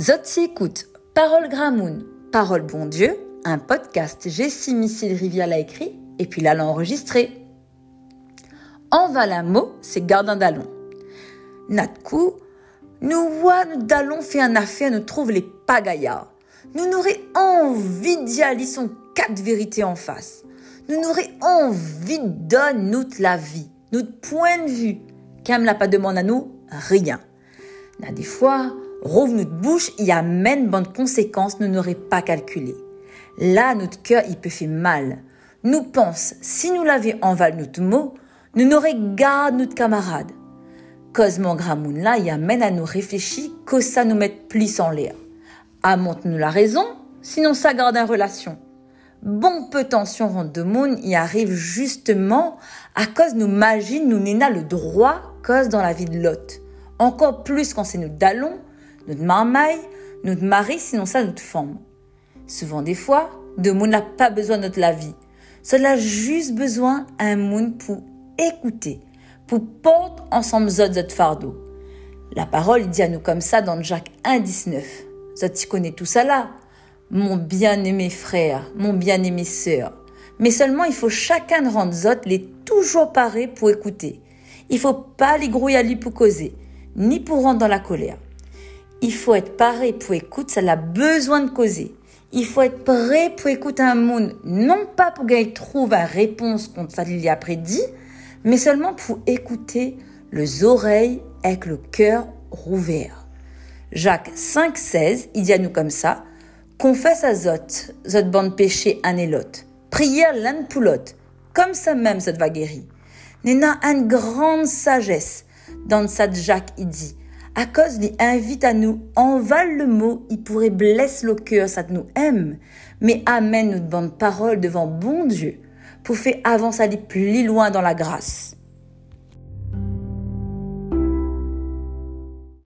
Zotzi écoute Parole Gramoun, Parole Bon Dieu, un podcast Jessie Missile Rivière l'a écrit et puis l'a enregistré. En mot, c'est gardien d'allon. Natkou, nous voit nous d'allons fait un affaire, nous trouve les pagaillards. Nous n'aurions envie d'y aller son quatre vérités en face. Nous n'aurions envie de donner notre la vie, notre point de vue. Qu'elle l'a pas demandé à nous, rien. N'a des fois, rouvre notre bouche y amène bonne conséquences nous n'aurait pas calculé. Là, notre cœur, il peut faire mal. Nous pense, si nous l'avions enval notre mot, nous n'aurions garde notre camarade. Cause mon gramoun là, il amène à nous réfléchir que ça nous mette plus en l'air. Montre-nous la raison, sinon ça garde en relation. Bon peu tension de monde y arrive justement à cause nous magie nous n'ena le droit cause dans la vie de l'autre. Encore plus quand c'est notre dallon, notre marmaille, notre mari, sinon ça notre femme. Souvent des fois, de monde n'a pas besoin de notre la vie. Cela a juste besoin un monde pour écouter, pour porter ensemble zot fardeau. La parole dit à nous comme ça dans Jacques 1,19. Zot tu connais tout ça là? Mon bien-aimé frère, mon bien-aimé sœur. Mais seulement il faut chacun rendre zot les toujours paré pour écouter. Il faut pas les grouiller à lui pour causer ni pour rentrer dans la colère. Il faut être paré pour écouter, ça a besoin de causer. Il faut être prêt pour écouter un monde, non pas pour qu'il trouve une réponse contre ça y a prédit, mais seulement pour écouter les oreilles avec le cœur rouvert. Jacques 5,16, il dit à nous comme ça, confesse à Zot, Zot bande péché un et l'autre. Prière l'un pour. Comme ça même, Zot va guérir. Néna une grande sagesse dans ça Jacques, il dit, à cause il invite à nous, envale le mot, il pourrait blesser le cœur, ça nous aime, mais amène notre bonne parole devant bon Dieu, pour faire avancer plus loin dans la grâce.